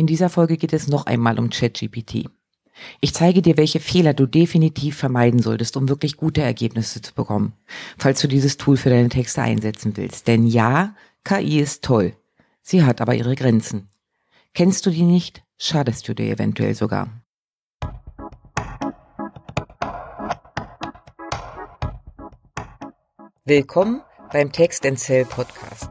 In dieser Folge geht es noch einmal um ChatGPT. Ich zeige dir, welche Fehler du definitiv vermeiden solltest, um wirklich gute Ergebnisse zu bekommen, falls du dieses Tool für deine Texte einsetzen willst. Denn ja, KI ist toll. Sie hat aber ihre Grenzen. Kennst du die nicht, schadest du dir eventuell sogar. Willkommen beim Text Cell Podcast.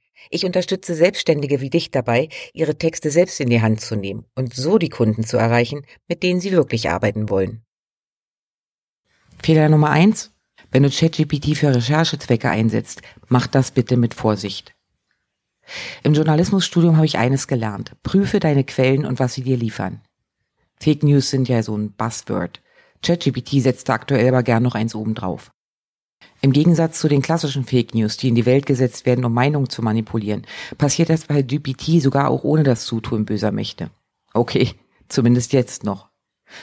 Ich unterstütze Selbstständige wie dich dabei, ihre Texte selbst in die Hand zu nehmen und so die Kunden zu erreichen, mit denen sie wirklich arbeiten wollen. Fehler Nummer eins. Wenn du ChatGPT für Recherchezwecke einsetzt, mach das bitte mit Vorsicht. Im Journalismusstudium habe ich eines gelernt. Prüfe deine Quellen und was sie dir liefern. Fake News sind ja so ein Buzzword. ChatGPT setzt da aktuell aber gern noch eins obendrauf. Im Gegensatz zu den klassischen Fake News, die in die Welt gesetzt werden, um Meinungen zu manipulieren, passiert das bei GPT sogar auch ohne das Zutun böser Mächte. Okay, zumindest jetzt noch.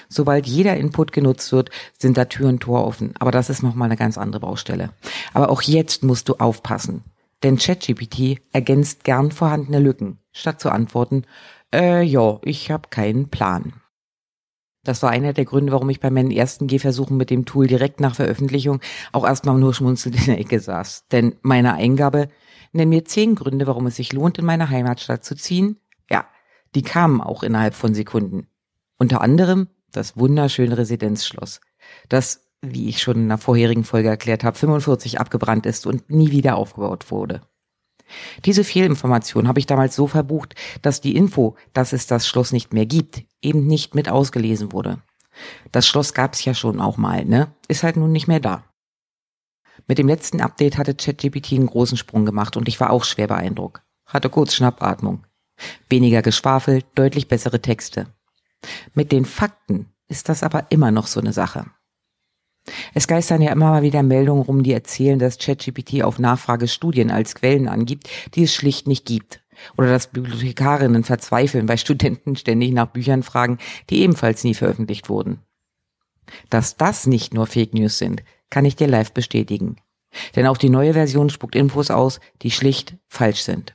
Sobald jeder Input genutzt wird, sind da Tür und Tor offen, aber das ist nochmal eine ganz andere Baustelle. Aber auch jetzt musst du aufpassen, denn ChatGPT ergänzt gern vorhandene Lücken, statt zu antworten, äh, ja, ich habe keinen Plan. Das war einer der Gründe, warum ich bei meinen ersten Gehversuchen mit dem Tool direkt nach Veröffentlichung auch erstmal nur schmunzelnd in der Ecke saß. Denn meine Eingabe, nenn mir zehn Gründe, warum es sich lohnt, in meine Heimatstadt zu ziehen, ja, die kamen auch innerhalb von Sekunden. Unter anderem das wunderschöne Residenzschloss, das, wie ich schon in einer vorherigen Folge erklärt habe, 45 abgebrannt ist und nie wieder aufgebaut wurde. Diese Fehlinformation habe ich damals so verbucht, dass die Info, dass es das Schloss nicht mehr gibt, eben nicht mit ausgelesen wurde. Das Schloss gab's ja schon auch mal, ne? Ist halt nun nicht mehr da. Mit dem letzten Update hatte ChatGPT einen großen Sprung gemacht und ich war auch schwer beeindruckt. Hatte kurz Schnappatmung. Weniger Geschwafel, deutlich bessere Texte. Mit den Fakten ist das aber immer noch so eine Sache. Es geistern ja immer mal wieder Meldungen rum, die erzählen, dass ChatGPT auf Nachfrage Studien als Quellen angibt, die es schlicht nicht gibt. Oder dass Bibliothekarinnen verzweifeln, weil Studenten ständig nach Büchern fragen, die ebenfalls nie veröffentlicht wurden. Dass das nicht nur Fake News sind, kann ich dir live bestätigen. Denn auch die neue Version spuckt Infos aus, die schlicht falsch sind.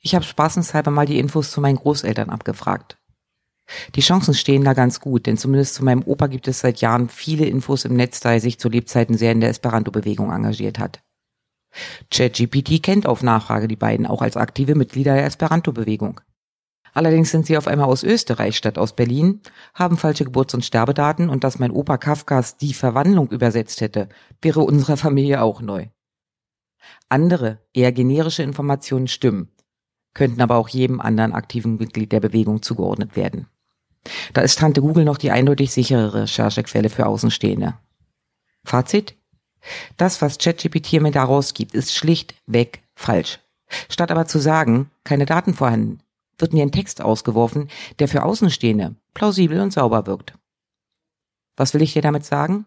Ich habe spaßenshalber mal die Infos zu meinen Großeltern abgefragt. Die Chancen stehen da ganz gut, denn zumindest zu meinem Opa gibt es seit Jahren viele Infos im Netz, da er sich zu Lebzeiten sehr in der Esperanto-Bewegung engagiert hat. ChatGPT kennt auf Nachfrage die beiden auch als aktive Mitglieder der Esperanto-Bewegung. Allerdings sind sie auf einmal aus Österreich statt aus Berlin, haben falsche Geburts- und Sterbedaten und dass mein Opa Kafkas die Verwandlung übersetzt hätte, wäre unserer Familie auch neu. Andere, eher generische Informationen stimmen, könnten aber auch jedem anderen aktiven Mitglied der Bewegung zugeordnet werden. Da ist Tante Google noch die eindeutig sichere Recherchequelle für Außenstehende. Fazit? Das, was ChatGPT mir da rausgibt, ist schlichtweg falsch. Statt aber zu sagen, keine Daten vorhanden, wird mir ein Text ausgeworfen, der für Außenstehende plausibel und sauber wirkt. Was will ich dir damit sagen?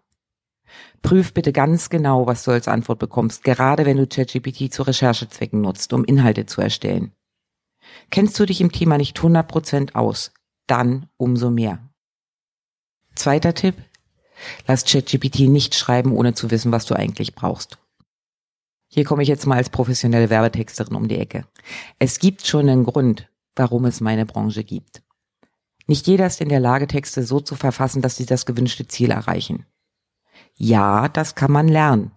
Prüf bitte ganz genau, was du als Antwort bekommst, gerade wenn du ChatGPT zu Recherchezwecken nutzt, um Inhalte zu erstellen. Kennst du dich im Thema nicht 100% aus, dann umso mehr. Zweiter Tipp. Lass ChatGPT nicht schreiben, ohne zu wissen, was du eigentlich brauchst. Hier komme ich jetzt mal als professionelle Werbetexterin um die Ecke. Es gibt schon einen Grund, warum es meine Branche gibt. Nicht jeder ist in der Lage, Texte so zu verfassen, dass sie das gewünschte Ziel erreichen. Ja, das kann man lernen.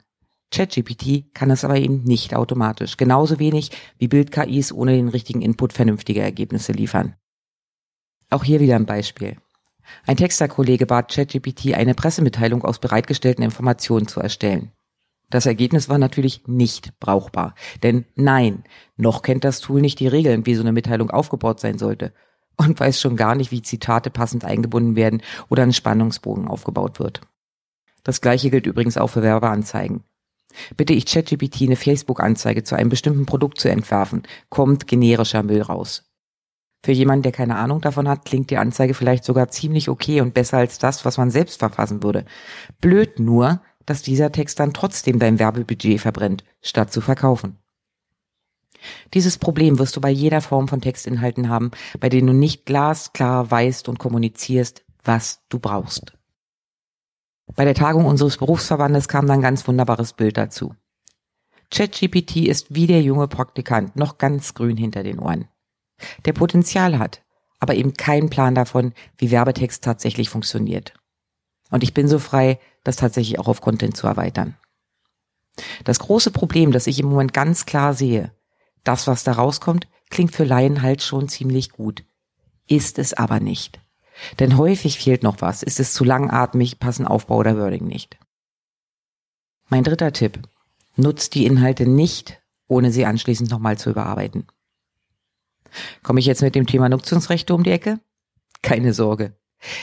ChatGPT kann es aber eben nicht automatisch. Genauso wenig wie Bild-KIs ohne den richtigen Input vernünftige Ergebnisse liefern. Auch hier wieder ein Beispiel. Ein Texterkollege bat ChatGPT eine Pressemitteilung aus bereitgestellten Informationen zu erstellen. Das Ergebnis war natürlich nicht brauchbar. Denn nein, noch kennt das Tool nicht die Regeln, wie so eine Mitteilung aufgebaut sein sollte. Und weiß schon gar nicht, wie Zitate passend eingebunden werden oder ein Spannungsbogen aufgebaut wird. Das gleiche gilt übrigens auch für Werbeanzeigen. Bitte ich ChatGPT eine Facebook-Anzeige zu einem bestimmten Produkt zu entwerfen, kommt generischer Müll raus. Für jemanden, der keine Ahnung davon hat, klingt die Anzeige vielleicht sogar ziemlich okay und besser als das, was man selbst verfassen würde. Blöd nur, dass dieser Text dann trotzdem dein Werbebudget verbrennt, statt zu verkaufen. Dieses Problem wirst du bei jeder Form von Textinhalten haben, bei denen du nicht glasklar weißt und kommunizierst, was du brauchst. Bei der Tagung unseres Berufsverbandes kam dann ein ganz wunderbares Bild dazu. ChatGPT ist wie der junge Praktikant, noch ganz grün hinter den Ohren der Potenzial hat, aber eben keinen Plan davon, wie Werbetext tatsächlich funktioniert. Und ich bin so frei, das tatsächlich auch auf Content zu erweitern. Das große Problem, das ich im Moment ganz klar sehe, das, was da rauskommt, klingt für Laien halt schon ziemlich gut. Ist es aber nicht. Denn häufig fehlt noch was, ist es zu langatmig, passen Aufbau oder Wording nicht. Mein dritter Tipp. Nutzt die Inhalte nicht, ohne sie anschließend nochmal zu überarbeiten. Komme ich jetzt mit dem Thema Nutzungsrechte um die Ecke? Keine Sorge.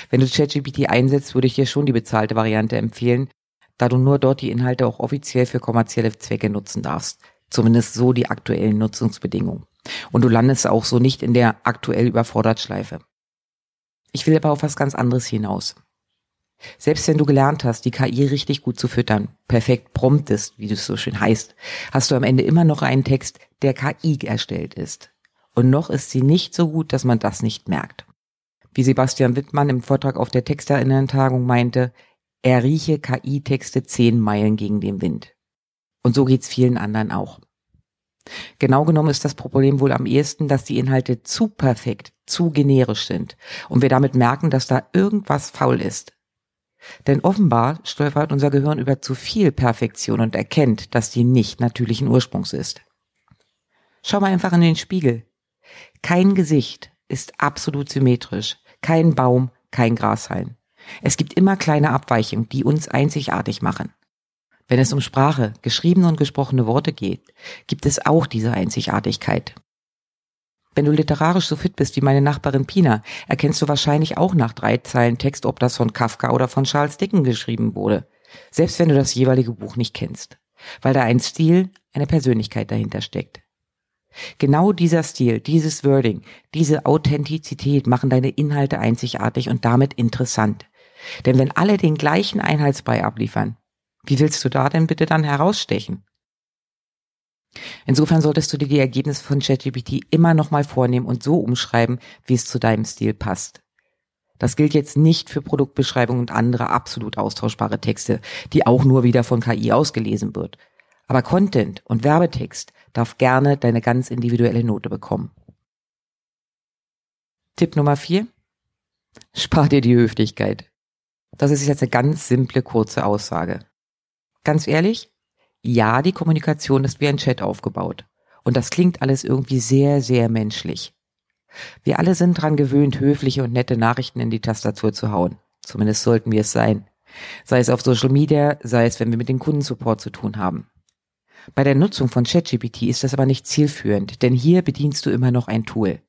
Wenn du ChatGPT einsetzt, würde ich dir schon die bezahlte Variante empfehlen, da du nur dort die Inhalte auch offiziell für kommerzielle Zwecke nutzen darfst. Zumindest so die aktuellen Nutzungsbedingungen. Und du landest auch so nicht in der aktuell überfordert Schleife. Ich will aber auf was ganz anderes hinaus. Selbst wenn du gelernt hast, die KI richtig gut zu füttern, perfekt promptest, wie es so schön heißt, hast du am Ende immer noch einen Text, der KI erstellt ist. Und noch ist sie nicht so gut, dass man das nicht merkt. Wie Sebastian Wittmann im Vortrag auf der Texterinnentagung meinte, er rieche KI-Texte zehn Meilen gegen den Wind. Und so geht's vielen anderen auch. Genau genommen ist das Problem wohl am ehesten, dass die Inhalte zu perfekt, zu generisch sind und wir damit merken, dass da irgendwas faul ist. Denn offenbar stolpert unser Gehirn über zu viel Perfektion und erkennt, dass die nicht natürlichen Ursprungs ist. Schau mal einfach in den Spiegel. Kein Gesicht ist absolut symmetrisch, kein Baum, kein Grashalm. Es gibt immer kleine Abweichungen, die uns einzigartig machen. Wenn es um Sprache, geschriebene und gesprochene Worte geht, gibt es auch diese Einzigartigkeit. Wenn du literarisch so fit bist wie meine Nachbarin Pina, erkennst du wahrscheinlich auch nach drei Zeilen Text, ob das von Kafka oder von Charles Dickens geschrieben wurde, selbst wenn du das jeweilige Buch nicht kennst, weil da ein Stil, eine Persönlichkeit dahinter steckt. Genau dieser Stil, dieses Wording, diese Authentizität machen deine Inhalte einzigartig und damit interessant. Denn wenn alle den gleichen Einheitsbrei abliefern, wie willst du da denn bitte dann herausstechen? Insofern solltest du dir die Ergebnisse von ChatGPT immer nochmal vornehmen und so umschreiben, wie es zu deinem Stil passt. Das gilt jetzt nicht für Produktbeschreibungen und andere absolut austauschbare Texte, die auch nur wieder von KI ausgelesen wird. Aber Content und Werbetext darf gerne deine ganz individuelle Note bekommen. Tipp Nummer vier. Spar dir die Höflichkeit. Das ist jetzt eine ganz simple, kurze Aussage. Ganz ehrlich, ja, die Kommunikation ist wie ein Chat aufgebaut. Und das klingt alles irgendwie sehr, sehr menschlich. Wir alle sind dran gewöhnt, höfliche und nette Nachrichten in die Tastatur zu hauen. Zumindest sollten wir es sein. Sei es auf Social Media, sei es, wenn wir mit dem Kundensupport zu tun haben. Bei der Nutzung von ChatGPT ist das aber nicht zielführend, denn hier bedienst du immer noch ein Tool,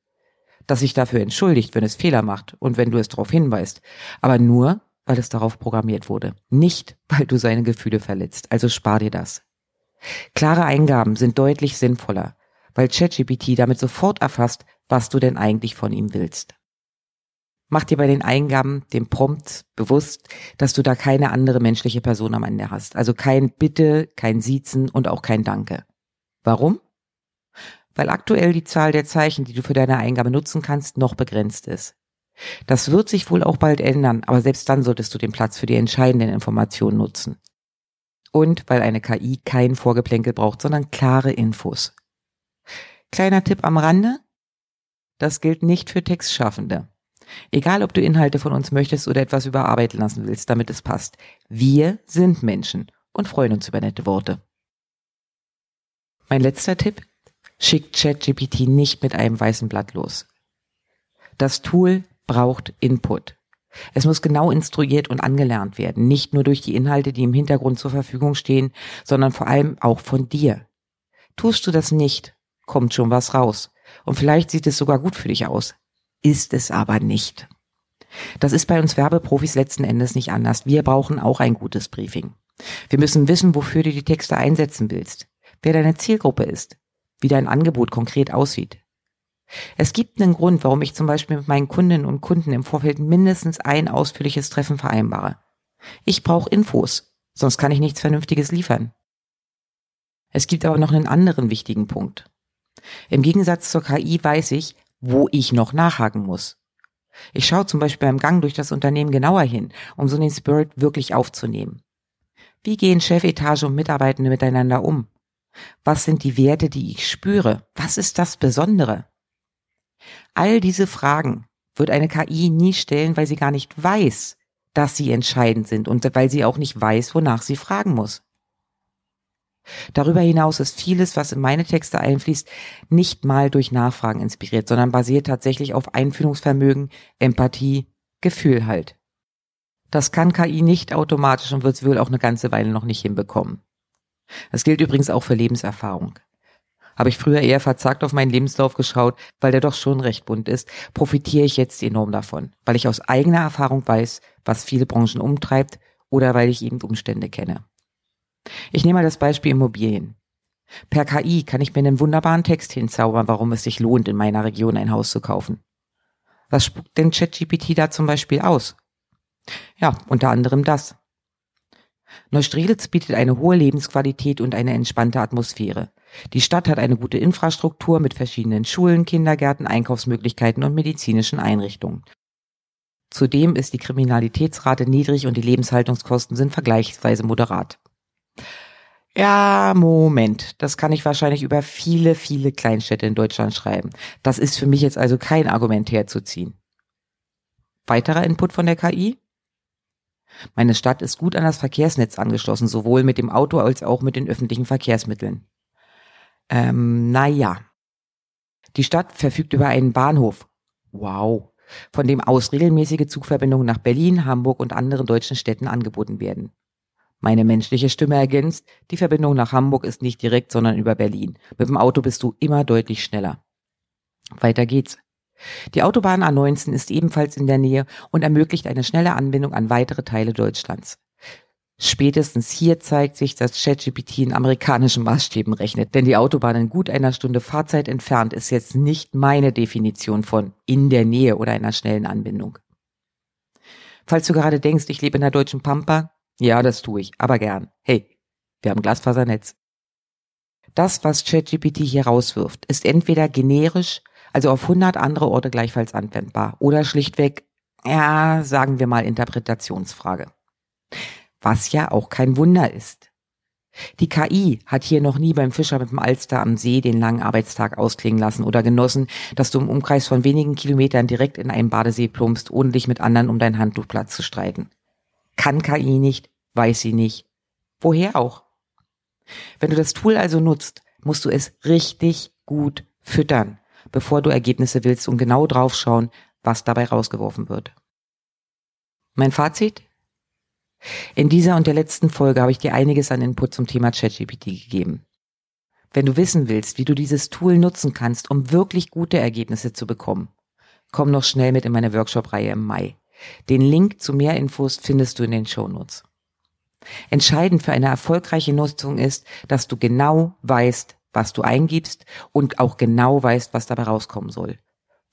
das sich dafür entschuldigt, wenn es Fehler macht und wenn du es darauf hinweist, aber nur, weil es darauf programmiert wurde, nicht, weil du seine Gefühle verletzt, also spar dir das. Klare Eingaben sind deutlich sinnvoller, weil ChatGPT damit sofort erfasst, was du denn eigentlich von ihm willst. Mach dir bei den Eingaben, dem Prompt bewusst, dass du da keine andere menschliche Person am Ende hast. Also kein Bitte, kein Siezen und auch kein Danke. Warum? Weil aktuell die Zahl der Zeichen, die du für deine Eingabe nutzen kannst, noch begrenzt ist. Das wird sich wohl auch bald ändern, aber selbst dann solltest du den Platz für die entscheidenden Informationen nutzen. Und weil eine KI kein Vorgeplänkel braucht, sondern klare Infos. Kleiner Tipp am Rande. Das gilt nicht für Textschaffende. Egal, ob du Inhalte von uns möchtest oder etwas überarbeiten lassen willst, damit es passt. Wir sind Menschen und freuen uns über nette Worte. Mein letzter Tipp. Schickt ChatGPT nicht mit einem weißen Blatt los. Das Tool braucht Input. Es muss genau instruiert und angelernt werden, nicht nur durch die Inhalte, die im Hintergrund zur Verfügung stehen, sondern vor allem auch von dir. Tust du das nicht, kommt schon was raus. Und vielleicht sieht es sogar gut für dich aus ist es aber nicht. Das ist bei uns Werbeprofis letzten Endes nicht anders. Wir brauchen auch ein gutes Briefing. Wir müssen wissen, wofür du die Texte einsetzen willst, wer deine Zielgruppe ist, wie dein Angebot konkret aussieht. Es gibt einen Grund, warum ich zum Beispiel mit meinen Kundinnen und Kunden im Vorfeld mindestens ein ausführliches Treffen vereinbare. Ich brauche Infos, sonst kann ich nichts Vernünftiges liefern. Es gibt aber noch einen anderen wichtigen Punkt. Im Gegensatz zur KI weiß ich, wo ich noch nachhaken muss. Ich schaue zum Beispiel beim Gang durch das Unternehmen genauer hin, um so den Spirit wirklich aufzunehmen. Wie gehen Chefetage und Mitarbeitende miteinander um? Was sind die Werte, die ich spüre? Was ist das Besondere? All diese Fragen wird eine KI nie stellen, weil sie gar nicht weiß, dass sie entscheidend sind und weil sie auch nicht weiß, wonach sie fragen muss. Darüber hinaus ist vieles, was in meine Texte einfließt, nicht mal durch Nachfragen inspiriert, sondern basiert tatsächlich auf Einfühlungsvermögen, Empathie, Gefühl halt. Das kann KI nicht automatisch und wird es wohl auch eine ganze Weile noch nicht hinbekommen. Das gilt übrigens auch für Lebenserfahrung. Habe ich früher eher verzagt auf meinen Lebenslauf geschaut, weil der doch schon recht bunt ist, profitiere ich jetzt enorm davon, weil ich aus eigener Erfahrung weiß, was viele Branchen umtreibt oder weil ich eben Umstände kenne. Ich nehme mal das Beispiel Immobilien. Per KI kann ich mir einen wunderbaren Text hinzaubern, warum es sich lohnt, in meiner Region ein Haus zu kaufen. Was spuckt denn ChatGPT da zum Beispiel aus? Ja, unter anderem das. Neustrelitz bietet eine hohe Lebensqualität und eine entspannte Atmosphäre. Die Stadt hat eine gute Infrastruktur mit verschiedenen Schulen, Kindergärten, Einkaufsmöglichkeiten und medizinischen Einrichtungen. Zudem ist die Kriminalitätsrate niedrig und die Lebenshaltungskosten sind vergleichsweise moderat. Ja, Moment. Das kann ich wahrscheinlich über viele, viele Kleinstädte in Deutschland schreiben. Das ist für mich jetzt also kein Argument herzuziehen. Weiterer Input von der KI? Meine Stadt ist gut an das Verkehrsnetz angeschlossen, sowohl mit dem Auto als auch mit den öffentlichen Verkehrsmitteln. Ähm, naja. Die Stadt verfügt über einen Bahnhof. Wow. Von dem aus regelmäßige Zugverbindungen nach Berlin, Hamburg und anderen deutschen Städten angeboten werden. Meine menschliche Stimme ergänzt, die Verbindung nach Hamburg ist nicht direkt, sondern über Berlin. Mit dem Auto bist du immer deutlich schneller. Weiter geht's. Die Autobahn A19 ist ebenfalls in der Nähe und ermöglicht eine schnelle Anbindung an weitere Teile Deutschlands. Spätestens hier zeigt sich, dass ChatGPT in amerikanischen Maßstäben rechnet, denn die Autobahn in gut einer Stunde Fahrzeit entfernt ist jetzt nicht meine Definition von in der Nähe oder einer schnellen Anbindung. Falls du gerade denkst, ich lebe in der deutschen Pampa, ja, das tue ich, aber gern. Hey, wir haben Glasfasernetz. Das, was ChatGPT hier rauswirft, ist entweder generisch, also auf 100 andere Orte gleichfalls anwendbar, oder schlichtweg, ja, sagen wir mal Interpretationsfrage. Was ja auch kein Wunder ist. Die KI hat hier noch nie beim Fischer mit dem Alster am See den langen Arbeitstag ausklingen lassen oder genossen, dass du im Umkreis von wenigen Kilometern direkt in einen Badesee plumpst, ohne dich mit anderen um dein Handtuchplatz zu streiten. Kann KI nicht, weiß sie nicht. Woher auch? Wenn du das Tool also nutzt, musst du es richtig gut füttern, bevor du Ergebnisse willst und genau draufschauen, was dabei rausgeworfen wird. Mein Fazit? In dieser und der letzten Folge habe ich dir einiges an Input zum Thema ChatGPT gegeben. Wenn du wissen willst, wie du dieses Tool nutzen kannst, um wirklich gute Ergebnisse zu bekommen, komm noch schnell mit in meine Workshop-Reihe im Mai. Den Link zu mehr Infos findest du in den Shownotes. Entscheidend für eine erfolgreiche Nutzung ist, dass du genau weißt, was du eingibst und auch genau weißt, was dabei rauskommen soll.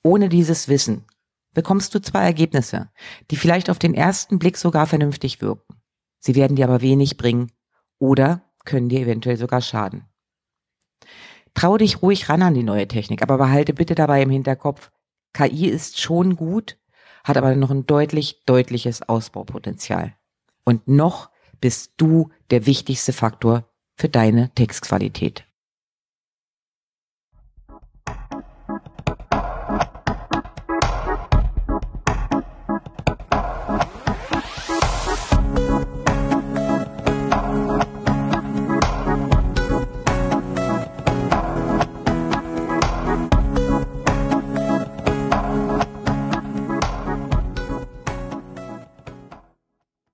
Ohne dieses Wissen bekommst du zwar Ergebnisse, die vielleicht auf den ersten Blick sogar vernünftig wirken. Sie werden dir aber wenig bringen oder können dir eventuell sogar schaden. Trau dich ruhig ran an die neue Technik, aber behalte bitte dabei im Hinterkopf, KI ist schon gut, hat aber noch ein deutlich, deutliches Ausbaupotenzial. Und noch bist du der wichtigste Faktor für deine Textqualität.